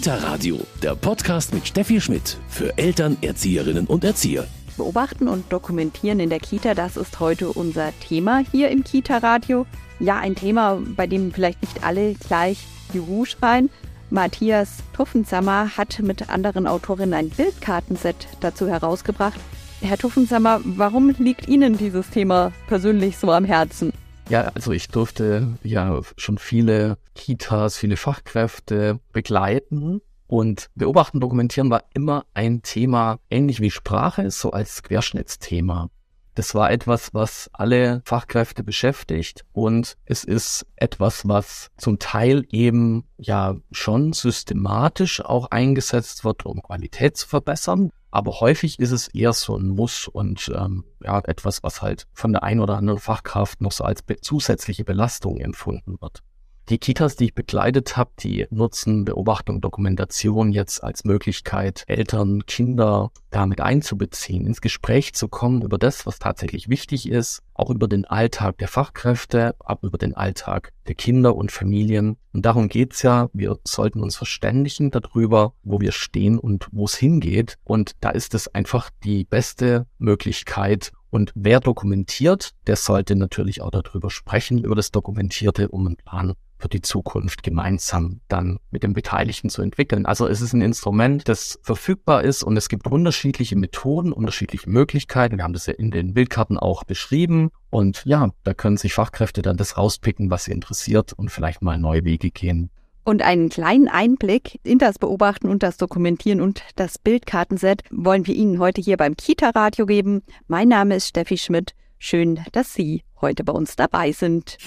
Kita Radio, der Podcast mit Steffi Schmidt für Eltern, Erzieherinnen und Erzieher. Beobachten und dokumentieren in der Kita, das ist heute unser Thema hier im Kita Radio. Ja, ein Thema, bei dem vielleicht nicht alle gleich Juhu schreien. Matthias Tuffensammer hat mit anderen Autorinnen ein Bildkartenset dazu herausgebracht. Herr Tuffensammer, warum liegt Ihnen dieses Thema persönlich so am Herzen? Ja, also ich durfte ja schon viele Kitas, viele Fachkräfte begleiten und beobachten, dokumentieren war immer ein Thema, ähnlich wie Sprache, so als Querschnittsthema. Das war etwas, was alle Fachkräfte beschäftigt und es ist etwas, was zum Teil eben ja schon systematisch auch eingesetzt wird, um Qualität zu verbessern. Aber häufig ist es eher so ein Muss und ähm, ja, etwas, was halt von der einen oder anderen Fachkraft noch so als be zusätzliche Belastung empfunden wird. Die Kitas, die ich begleitet habe, die nutzen Beobachtung, Dokumentation jetzt als Möglichkeit, Eltern, Kinder damit einzubeziehen, ins Gespräch zu kommen über das, was tatsächlich wichtig ist, auch über den Alltag der Fachkräfte, aber über den Alltag der Kinder und Familien. Und darum geht's ja. Wir sollten uns verständigen darüber, wo wir stehen und wo es hingeht. Und da ist es einfach die beste Möglichkeit, und wer dokumentiert, der sollte natürlich auch darüber sprechen, über das Dokumentierte, um einen Plan für die Zukunft gemeinsam dann mit den Beteiligten zu entwickeln. Also es ist ein Instrument, das verfügbar ist und es gibt unterschiedliche Methoden, unterschiedliche Möglichkeiten. Wir haben das ja in den Bildkarten auch beschrieben. Und ja, da können sich Fachkräfte dann das rauspicken, was sie interessiert und vielleicht mal neue Wege gehen. Und einen kleinen Einblick in das Beobachten und das Dokumentieren und das Bildkartenset wollen wir Ihnen heute hier beim Kita-Radio geben. Mein Name ist Steffi Schmidt. Schön, dass Sie heute bei uns dabei sind.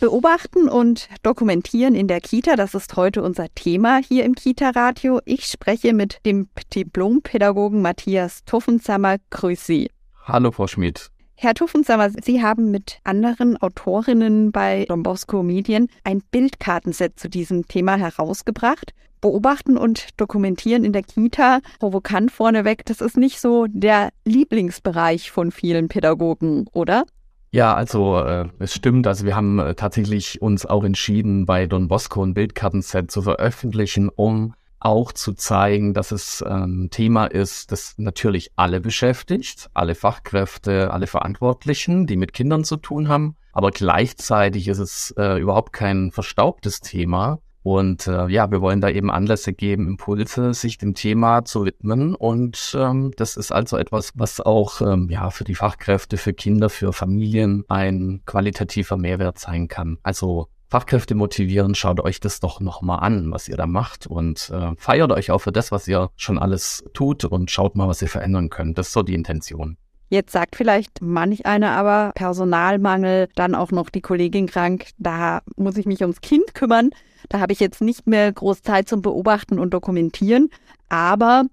Beobachten und dokumentieren in der Kita, das ist heute unser Thema hier im Kita-Radio. Ich spreche mit dem Diplompädagogen Matthias Tuffensammer. Grüß Sie. Hallo, Frau Schmidt. Herr Tuffensammer, Sie haben mit anderen Autorinnen bei Don Bosco Medien ein Bildkartenset zu diesem Thema herausgebracht. Beobachten und dokumentieren in der Kita, provokant vorneweg, das ist nicht so der Lieblingsbereich von vielen Pädagogen, oder? Ja, also äh, es stimmt. Also wir haben äh, tatsächlich uns auch entschieden, bei Don Bosco ein Bildkartenset zu veröffentlichen, um auch zu zeigen, dass es ein ähm, Thema ist, das natürlich alle beschäftigt, alle Fachkräfte, alle Verantwortlichen, die mit Kindern zu tun haben. Aber gleichzeitig ist es äh, überhaupt kein verstaubtes Thema, und äh, ja, wir wollen da eben Anlässe geben, Impulse, sich dem Thema zu widmen. Und ähm, das ist also etwas, was auch ähm, ja für die Fachkräfte, für Kinder, für Familien ein qualitativer Mehrwert sein kann. Also Fachkräfte motivieren, schaut euch das doch nochmal an, was ihr da macht und äh, feiert euch auch für das, was ihr schon alles tut und schaut mal, was ihr verändern könnt. Das ist so die Intention. Jetzt sagt vielleicht manch einer aber Personalmangel, dann auch noch die Kollegin krank, da muss ich mich ums Kind kümmern. Da habe ich jetzt nicht mehr groß Zeit zum Beobachten und Dokumentieren. Aber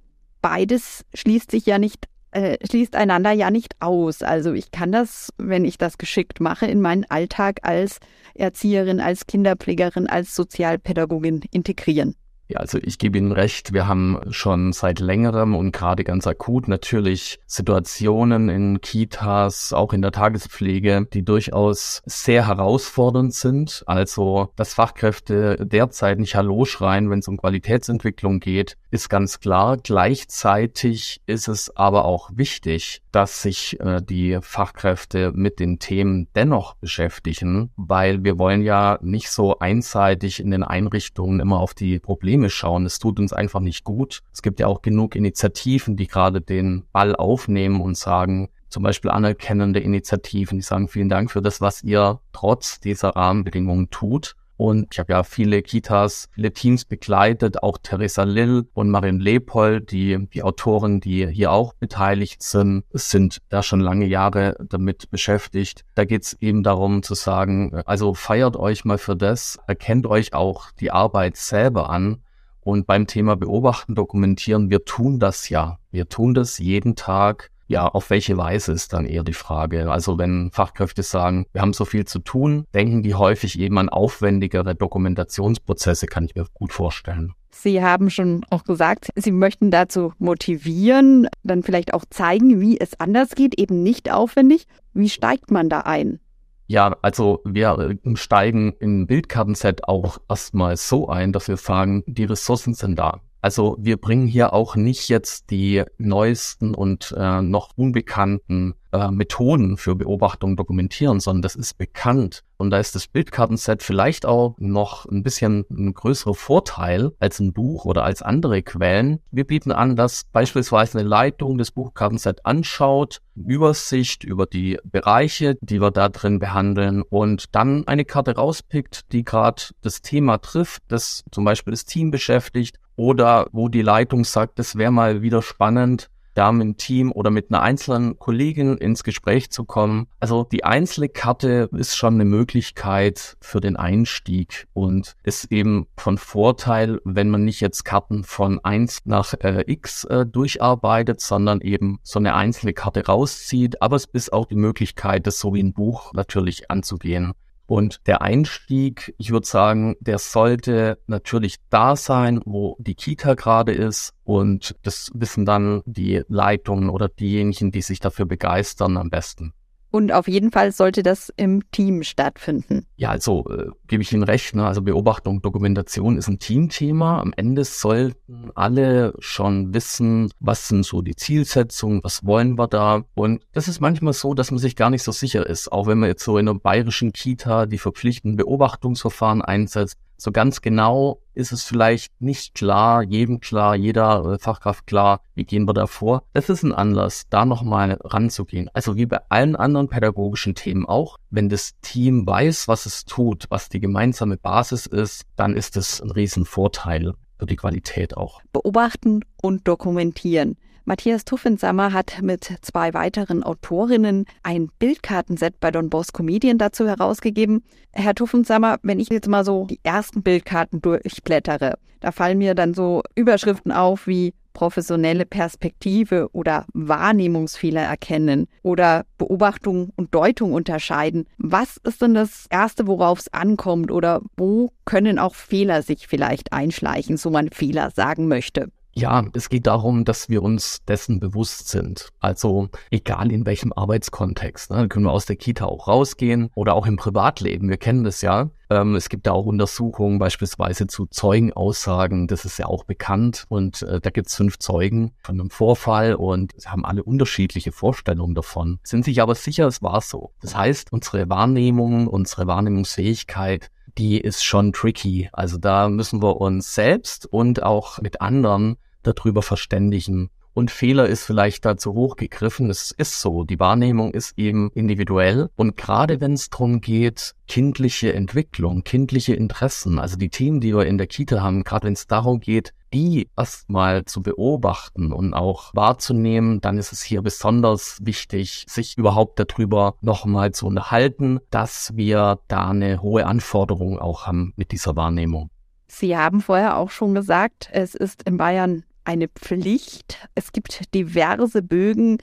beides schließt sich ja nicht, äh, schließt einander ja nicht aus. Also ich kann das, wenn ich das geschickt mache, in meinen Alltag als Erzieherin, als Kinderpflegerin, als Sozialpädagogin integrieren. Ja, also ich gebe Ihnen recht, wir haben schon seit längerem und gerade ganz akut natürlich Situationen in Kitas, auch in der Tagespflege, die durchaus sehr herausfordernd sind. Also, dass Fachkräfte derzeit nicht Hallo schreien, wenn es um Qualitätsentwicklung geht, ist ganz klar. Gleichzeitig ist es aber auch wichtig, dass sich äh, die Fachkräfte mit den Themen dennoch beschäftigen, weil wir wollen ja nicht so einseitig in den Einrichtungen immer auf die Probleme schauen. Es tut uns einfach nicht gut. Es gibt ja auch genug Initiativen, die gerade den Ball aufnehmen und sagen, zum Beispiel anerkennende Initiativen, die sagen, vielen Dank für das, was ihr trotz dieser Rahmenbedingungen tut. Und ich habe ja viele Kitas, viele Teams begleitet, auch Theresa Lill und Marin Leopold, die, die Autoren, die hier auch beteiligt sind, sind da schon lange Jahre damit beschäftigt. Da geht es eben darum zu sagen, also feiert euch mal für das, erkennt euch auch die Arbeit selber an. Und beim Thema Beobachten, Dokumentieren, wir tun das ja. Wir tun das jeden Tag ja, auf welche Weise ist dann eher die Frage. Also wenn Fachkräfte sagen, wir haben so viel zu tun, denken die häufig eben an aufwendigere Dokumentationsprozesse, kann ich mir gut vorstellen. Sie haben schon auch gesagt, Sie möchten dazu motivieren, dann vielleicht auch zeigen, wie es anders geht, eben nicht aufwendig. Wie steigt man da ein? Ja, also wir äh, steigen in Bildkartenset auch erstmal so ein, dass wir sagen, die Ressourcen sind da. Also wir bringen hier auch nicht jetzt die neuesten und äh, noch unbekannten äh, Methoden für Beobachtung dokumentieren, sondern das ist bekannt. Und da ist das Bildkartenset vielleicht auch noch ein bisschen ein größerer Vorteil als ein Buch oder als andere Quellen. Wir bieten an, dass beispielsweise eine Leitung das Buchkartenset anschaut, Übersicht über die Bereiche, die wir da drin behandeln und dann eine Karte rauspickt, die gerade das Thema trifft, das zum Beispiel das Team beschäftigt oder wo die Leitung sagt, das wäre mal wieder spannend, da mit dem Team oder mit einer einzelnen Kollegin ins Gespräch zu kommen. Also die einzelne Karte ist schon eine Möglichkeit für den Einstieg und ist eben von Vorteil, wenn man nicht jetzt Karten von eins nach äh, X äh, durcharbeitet, sondern eben so eine einzelne Karte rauszieht. Aber es ist auch die Möglichkeit, das so wie ein Buch natürlich anzugehen. Und der Einstieg, ich würde sagen, der sollte natürlich da sein, wo die Kita gerade ist. Und das wissen dann die Leitungen oder diejenigen, die sich dafür begeistern, am besten. Und auf jeden Fall sollte das im Team stattfinden. Ja, also äh, gebe ich Ihnen recht. Ne? Also Beobachtung, Dokumentation ist ein Teamthema. Am Ende sollten alle schon wissen, was sind so die Zielsetzungen, was wollen wir da. Und das ist manchmal so, dass man sich gar nicht so sicher ist. Auch wenn man jetzt so in einer bayerischen Kita die verpflichtenden Beobachtungsverfahren einsetzt, so ganz genau ist es vielleicht nicht klar, jedem klar, jeder äh, Fachkraft klar, wie gehen wir da vor. Das ist ein Anlass, da nochmal ranzugehen. Also wie bei allen anderen pädagogischen Themen auch, wenn das Team weiß, was es tut, was die gemeinsame Basis ist, dann ist es ein Riesenvorteil für die Qualität auch. Beobachten und dokumentieren. Matthias Tuffensammer hat mit zwei weiteren Autorinnen ein Bildkartenset bei Don Bosco Medien dazu herausgegeben. Herr Tuffensammer, wenn ich jetzt mal so die ersten Bildkarten durchblättere, da fallen mir dann so Überschriften auf wie professionelle Perspektive oder Wahrnehmungsfehler erkennen oder Beobachtung und Deutung unterscheiden. Was ist denn das Erste, worauf es ankommt oder wo können auch Fehler sich vielleicht einschleichen, so man Fehler sagen möchte? Ja, es geht darum, dass wir uns dessen bewusst sind. Also egal in welchem Arbeitskontext. Ne, können wir aus der Kita auch rausgehen oder auch im Privatleben. Wir kennen das ja. Ähm, es gibt da auch Untersuchungen beispielsweise zu Zeugenaussagen. Das ist ja auch bekannt. Und äh, da gibt es fünf Zeugen von einem Vorfall und sie haben alle unterschiedliche Vorstellungen davon. Sind sich aber sicher, es war so. Das heißt, unsere Wahrnehmung, unsere Wahrnehmungsfähigkeit die ist schon tricky. Also da müssen wir uns selbst und auch mit anderen darüber verständigen. Und Fehler ist vielleicht dazu hochgegriffen. Es ist so. Die Wahrnehmung ist eben individuell. Und gerade wenn es darum geht, kindliche Entwicklung, kindliche Interessen, also die Themen, die wir in der Kita haben, gerade wenn es darum geht, die erstmal zu beobachten und auch wahrzunehmen, dann ist es hier besonders wichtig, sich überhaupt darüber nochmal zu unterhalten, dass wir da eine hohe Anforderung auch haben mit dieser Wahrnehmung. Sie haben vorher auch schon gesagt, es ist in Bayern eine Pflicht. Es gibt diverse Bögen.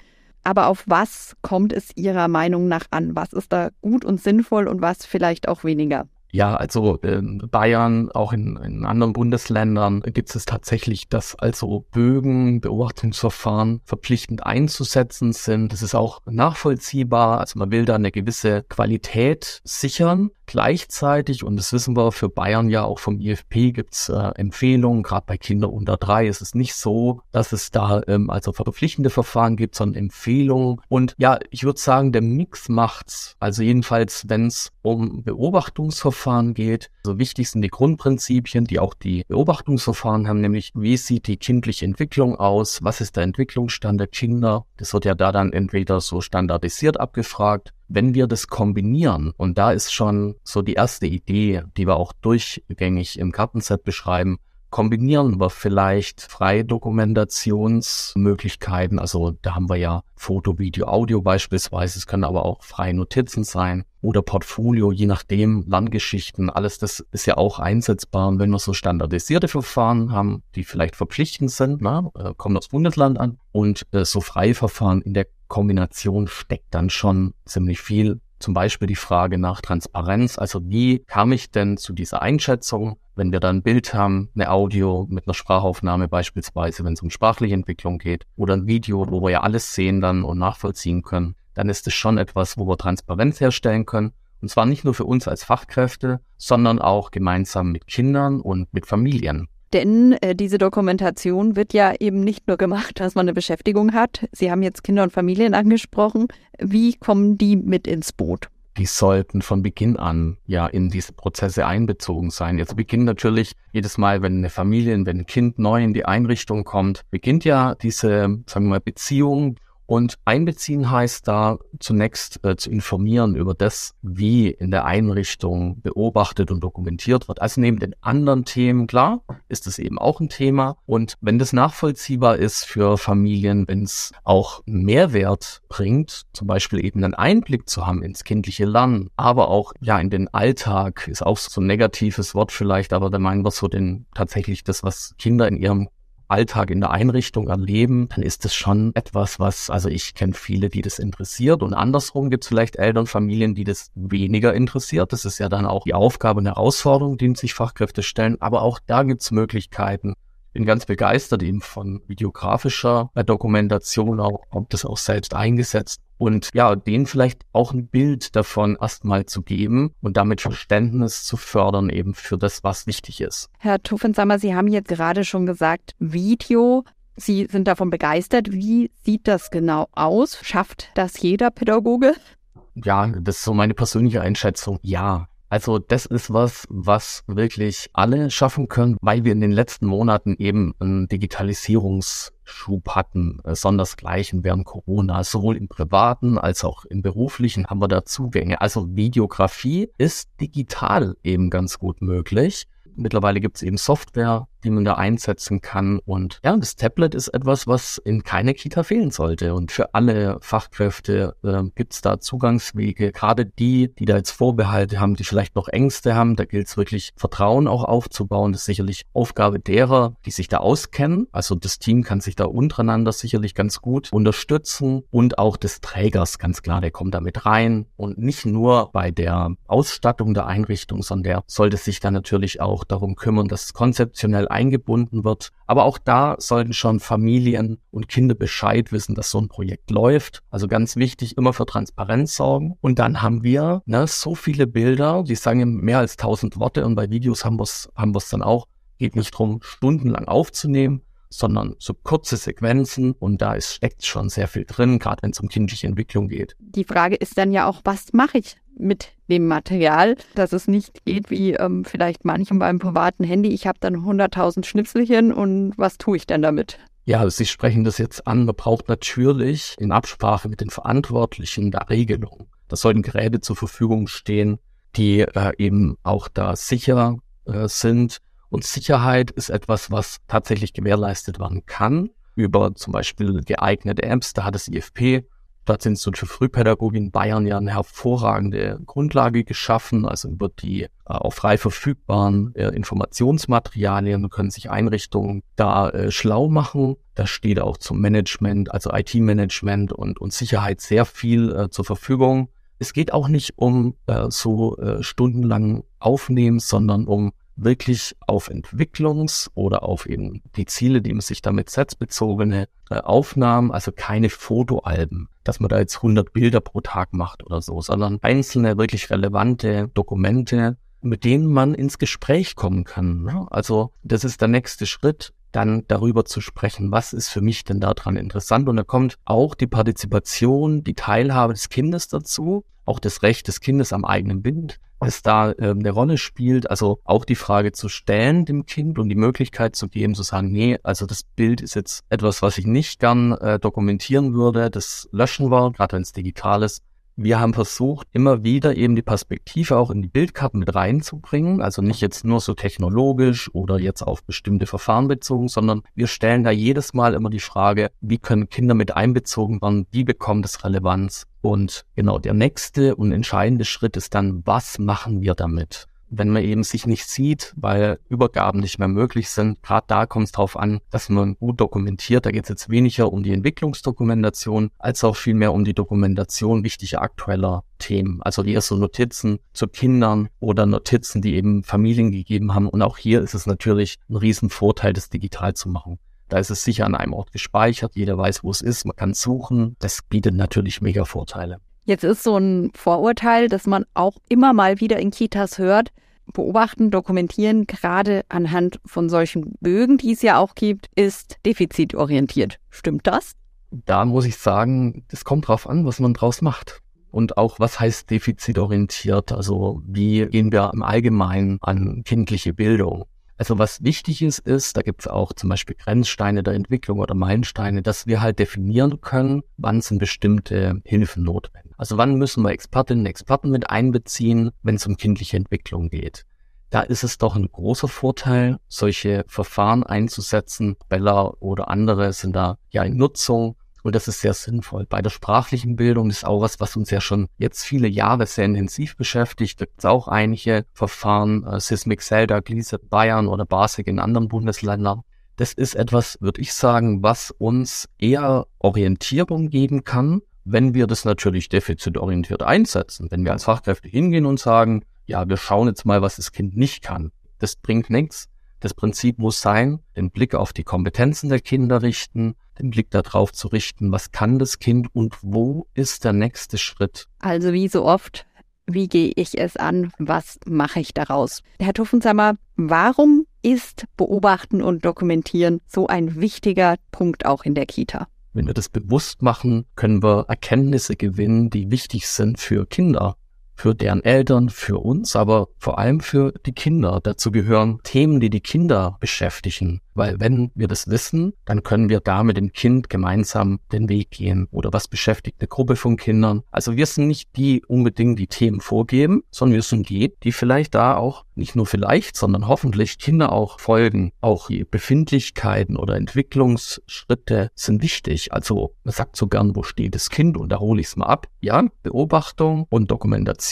Aber auf was kommt es Ihrer Meinung nach an? Was ist da gut und sinnvoll und was vielleicht auch weniger? Ja, also in Bayern, auch in, in anderen Bundesländern gibt es tatsächlich, dass also Bögen, Beobachtungsverfahren verpflichtend einzusetzen sind. Das ist auch nachvollziehbar. Also man will da eine gewisse Qualität sichern. Gleichzeitig, und das wissen wir für Bayern ja auch vom IFP, gibt's äh, Empfehlungen, gerade bei Kindern unter drei ist es nicht so, dass es da ähm, also verpflichtende Verfahren gibt, sondern Empfehlungen. Und ja, ich würde sagen, der Mix macht's. Also jedenfalls, wenn es um Beobachtungsverfahren geht, so wichtig sind die Grundprinzipien, die auch die Beobachtungsverfahren haben, nämlich wie sieht die kindliche Entwicklung aus, was ist der Entwicklungsstand der Kinder. Das wird ja da dann entweder so standardisiert abgefragt. Wenn wir das kombinieren, und da ist schon so die erste Idee, die wir auch durchgängig im Kartenset beschreiben, kombinieren wir vielleicht Freidokumentationsmöglichkeiten. Also da haben wir ja Foto, Video, Audio beispielsweise. Es können aber auch freie Notizen sein oder Portfolio, je nachdem, Landgeschichten. Alles das ist ja auch einsetzbar. Und wenn wir so standardisierte Verfahren haben, die vielleicht verpflichtend sind, na, äh, kommt aufs Bundesland an und äh, so freie Verfahren in der Kombination steckt dann schon ziemlich viel. Zum Beispiel die Frage nach Transparenz. Also wie kam ich denn zu dieser Einschätzung? Wenn wir da ein Bild haben, eine Audio mit einer Sprachaufnahme beispielsweise, wenn es um sprachliche Entwicklung geht, oder ein Video, wo wir ja alles sehen dann und nachvollziehen können, dann ist es schon etwas, wo wir Transparenz herstellen können. Und zwar nicht nur für uns als Fachkräfte, sondern auch gemeinsam mit Kindern und mit Familien. Denn äh, diese Dokumentation wird ja eben nicht nur gemacht, dass man eine Beschäftigung hat. Sie haben jetzt Kinder und Familien angesprochen. Wie kommen die mit ins Boot? Die sollten von Beginn an ja in diese Prozesse einbezogen sein. Jetzt beginnt natürlich jedes Mal, wenn eine Familie, wenn ein Kind neu in die Einrichtung kommt, beginnt ja diese, sagen wir mal, Beziehung und einbeziehen heißt da zunächst äh, zu informieren über das, wie in der Einrichtung beobachtet und dokumentiert wird. Also neben den anderen Themen, klar, ist es eben auch ein Thema. Und wenn das nachvollziehbar ist für Familien, wenn es auch Mehrwert bringt, zum Beispiel eben einen Einblick zu haben ins kindliche Lernen, aber auch ja in den Alltag, ist auch so ein negatives Wort vielleicht, aber da meinen wir so den tatsächlich das, was Kinder in ihrem Alltag in der Einrichtung erleben, dann ist das schon etwas, was, also ich kenne viele, die das interessiert und andersrum gibt es vielleicht Eltern, Familien, die das weniger interessiert. Das ist ja dann auch die Aufgabe und Herausforderung, die sich Fachkräfte stellen. Aber auch da gibt es Möglichkeiten, bin ganz begeistert eben von videografischer Dokumentation, auch, ob das auch selbst eingesetzt. Und ja, denen vielleicht auch ein Bild davon erstmal zu geben und damit Verständnis zu fördern eben für das, was wichtig ist. Herr Tuffensammer, Sie haben jetzt gerade schon gesagt, Video. Sie sind davon begeistert. Wie sieht das genau aus? Schafft das jeder Pädagoge? Ja, das ist so meine persönliche Einschätzung. Ja, also das ist was, was wirklich alle schaffen können, weil wir in den letzten Monaten eben einen Digitalisierungsschub hatten, äh, sondersgleichen während Corona. Sowohl im privaten als auch im beruflichen haben wir da Zugänge. Also Videografie ist digital eben ganz gut möglich. Mittlerweile gibt es eben Software, die man da einsetzen kann. Und ja, das Tablet ist etwas, was in keiner Kita fehlen sollte. Und für alle Fachkräfte äh, gibt es da Zugangswege. Gerade die, die da jetzt Vorbehalte haben, die vielleicht noch Ängste haben, da gilt es wirklich Vertrauen auch aufzubauen. Das ist sicherlich Aufgabe derer, die sich da auskennen. Also das Team kann sich da untereinander sicherlich ganz gut unterstützen und auch des Trägers, ganz klar, der kommt da mit rein. Und nicht nur bei der Ausstattung der Einrichtung, sondern der sollte sich dann natürlich auch darum kümmern, dass konzeptionell eingebunden wird. Aber auch da sollten schon Familien und Kinder Bescheid wissen, dass so ein Projekt läuft. Also ganz wichtig, immer für Transparenz sorgen. Und dann haben wir ne, so viele Bilder, die sagen mehr als tausend Worte und bei Videos haben wir es haben dann auch. Geht nicht drum, stundenlang aufzunehmen, sondern so kurze Sequenzen und da ist, steckt schon sehr viel drin, gerade wenn es um kindliche Entwicklung geht. Die Frage ist dann ja auch, was mache ich mit dem Material, dass es nicht geht wie ähm, vielleicht manchem beim privaten Handy. Ich habe dann 100.000 Schnipselchen und was tue ich denn damit? Ja, Sie sprechen das jetzt an. Man braucht natürlich in Absprache mit den Verantwortlichen da Regelungen. Da sollten Geräte zur Verfügung stehen, die äh, eben auch da sicher äh, sind. Und Sicherheit ist etwas, was tatsächlich gewährleistet werden kann über zum Beispiel geeignete Apps. Da hat das IFP Stadtinstitut für Frühpädagogik in Bayern ja eine hervorragende Grundlage geschaffen, also über die äh, auch frei verfügbaren äh, Informationsmaterialien können sich Einrichtungen da äh, schlau machen. Da steht auch zum Management, also IT-Management und, und Sicherheit sehr viel äh, zur Verfügung. Es geht auch nicht um äh, so äh, stundenlang Aufnehmen, sondern um wirklich auf Entwicklungs- oder auf eben die Ziele, die man sich damit setzt, bezogene äh, Aufnahmen, also keine Fotoalben, dass man da jetzt 100 Bilder pro Tag macht oder so, sondern einzelne wirklich relevante Dokumente, mit denen man ins Gespräch kommen kann. Ne? Also das ist der nächste Schritt, dann darüber zu sprechen, was ist für mich denn daran interessant. Und da kommt auch die Partizipation, die Teilhabe des Kindes dazu, auch das Recht des Kindes am eigenen Bild, es da äh, eine Rolle spielt. Also auch die Frage zu stellen dem Kind und die Möglichkeit zu geben, zu sagen, nee, also das Bild ist jetzt etwas, was ich nicht gern äh, dokumentieren würde, das löschen wir, gerade wenn es digital ist. Wir haben versucht, immer wieder eben die Perspektive auch in die Bildkarten mit reinzubringen. Also nicht jetzt nur so technologisch oder jetzt auf bestimmte Verfahren bezogen, sondern wir stellen da jedes Mal immer die Frage, wie können Kinder mit einbezogen werden? Wie bekommt es Relevanz? Und genau der nächste und entscheidende Schritt ist dann, was machen wir damit? Wenn man eben sich nicht sieht, weil Übergaben nicht mehr möglich sind. Gerade da kommt es darauf an, dass man gut dokumentiert. Da geht es jetzt weniger um die Entwicklungsdokumentation, als auch vielmehr um die Dokumentation wichtiger aktueller Themen. Also eher so Notizen zu Kindern oder Notizen, die eben Familien gegeben haben. Und auch hier ist es natürlich ein Riesenvorteil, das digital zu machen. Da ist es sicher an einem Ort gespeichert, jeder weiß, wo es ist, man kann suchen. Das bietet natürlich mega Vorteile. Jetzt ist so ein Vorurteil, dass man auch immer mal wieder in Kitas hört, beobachten, dokumentieren, gerade anhand von solchen Bögen, die es ja auch gibt, ist defizitorientiert. Stimmt das? Da muss ich sagen, es kommt drauf an, was man draus macht. Und auch, was heißt defizitorientiert? Also, wie gehen wir im Allgemeinen an kindliche Bildung? Also was wichtig ist, ist, da gibt es auch zum Beispiel Grenzsteine der Entwicklung oder Meilensteine, dass wir halt definieren können, wann sind bestimmte Hilfen notwendig. Also wann müssen wir Expertinnen und Experten mit einbeziehen, wenn es um kindliche Entwicklung geht. Da ist es doch ein großer Vorteil, solche Verfahren einzusetzen. Bella oder andere sind da ja in Nutzung und das ist sehr sinnvoll. Bei der sprachlichen Bildung ist auch was, was uns ja schon jetzt viele Jahre sehr intensiv beschäftigt. Da gibt es auch einige Verfahren, äh, Sismic Zelda, Gliese Bayern oder Basic in anderen Bundesländern. Das ist etwas, würde ich sagen, was uns eher Orientierung geben kann, wenn wir das natürlich defizitorientiert einsetzen. Wenn wir als Fachkräfte hingehen und sagen, ja, wir schauen jetzt mal, was das Kind nicht kann. Das bringt nichts. Das Prinzip muss sein, den Blick auf die Kompetenzen der Kinder richten, den Blick darauf zu richten, was kann das Kind und wo ist der nächste Schritt. Also wie so oft, wie gehe ich es an, was mache ich daraus? Herr Tuffensammer, warum ist Beobachten und Dokumentieren so ein wichtiger Punkt auch in der Kita? Wenn wir das bewusst machen, können wir Erkenntnisse gewinnen, die wichtig sind für Kinder für deren Eltern, für uns, aber vor allem für die Kinder. Dazu gehören Themen, die die Kinder beschäftigen. Weil wenn wir das wissen, dann können wir da mit dem Kind gemeinsam den Weg gehen. Oder was beschäftigt eine Gruppe von Kindern? Also wir sind nicht die unbedingt die Themen vorgeben, sondern wir sind die, die vielleicht da auch nicht nur vielleicht, sondern hoffentlich Kinder auch folgen. Auch die Befindlichkeiten oder Entwicklungsschritte sind wichtig. Also man sagt so gern, wo steht das Kind? Und da hole ich es mal ab. Ja, Beobachtung und Dokumentation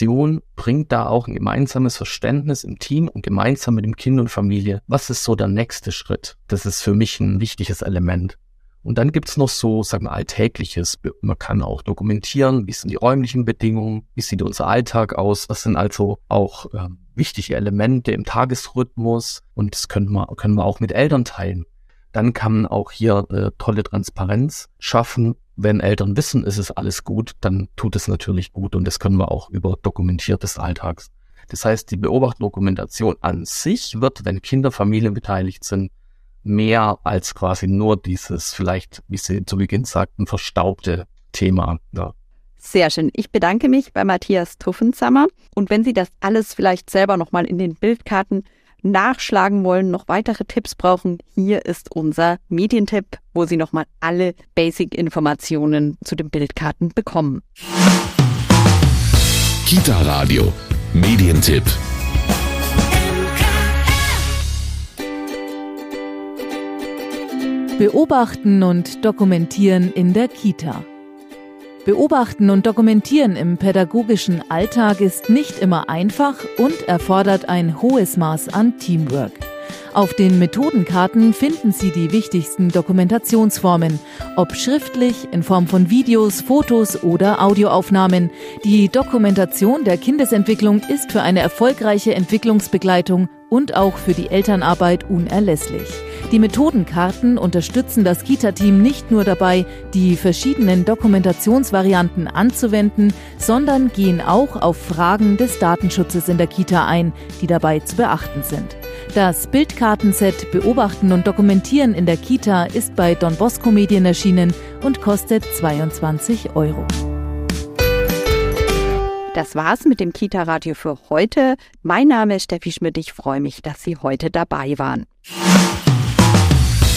bringt da auch ein gemeinsames Verständnis im Team und gemeinsam mit dem Kind und Familie. Was ist so der nächste Schritt? Das ist für mich ein wichtiges Element. Und dann gibt's noch so, sagen wir, Alltägliches. Man kann auch dokumentieren, wie sind die räumlichen Bedingungen, wie sieht unser Alltag aus, was sind also auch ähm, wichtige Elemente im Tagesrhythmus und das können wir, können wir auch mit Eltern teilen. Dann kann man auch hier äh, tolle Transparenz schaffen. Wenn Eltern wissen, ist es alles gut, dann tut es natürlich gut und das können wir auch über dokumentiertes Alltags. Das heißt, die Beobachtdokumentation an sich wird, wenn Kinder, Familien beteiligt sind, mehr als quasi nur dieses vielleicht, wie Sie zu Beginn sagten, verstaubte Thema. Ja. Sehr schön. Ich bedanke mich bei Matthias Tuffensammer. Und wenn Sie das alles vielleicht selber nochmal in den Bildkarten nachschlagen wollen, noch weitere Tipps brauchen, hier ist unser Medientipp, wo Sie nochmal alle Basic-Informationen zu den Bildkarten bekommen. Kita Radio. Medientipp. Beobachten und dokumentieren in der Kita. Beobachten und dokumentieren im pädagogischen Alltag ist nicht immer einfach und erfordert ein hohes Maß an Teamwork. Auf den Methodenkarten finden Sie die wichtigsten Dokumentationsformen, ob schriftlich, in Form von Videos, Fotos oder Audioaufnahmen. Die Dokumentation der Kindesentwicklung ist für eine erfolgreiche Entwicklungsbegleitung und auch für die Elternarbeit unerlässlich. Die Methodenkarten unterstützen das Kita-Team nicht nur dabei, die verschiedenen Dokumentationsvarianten anzuwenden, sondern gehen auch auf Fragen des Datenschutzes in der Kita ein, die dabei zu beachten sind. Das Bildkartenset Beobachten und Dokumentieren in der Kita ist bei Don Bosco Medien erschienen und kostet 22 Euro. Das war's mit dem Kita-Radio für heute. Mein Name ist Steffi Schmidt. Ich freue mich, dass Sie heute dabei waren.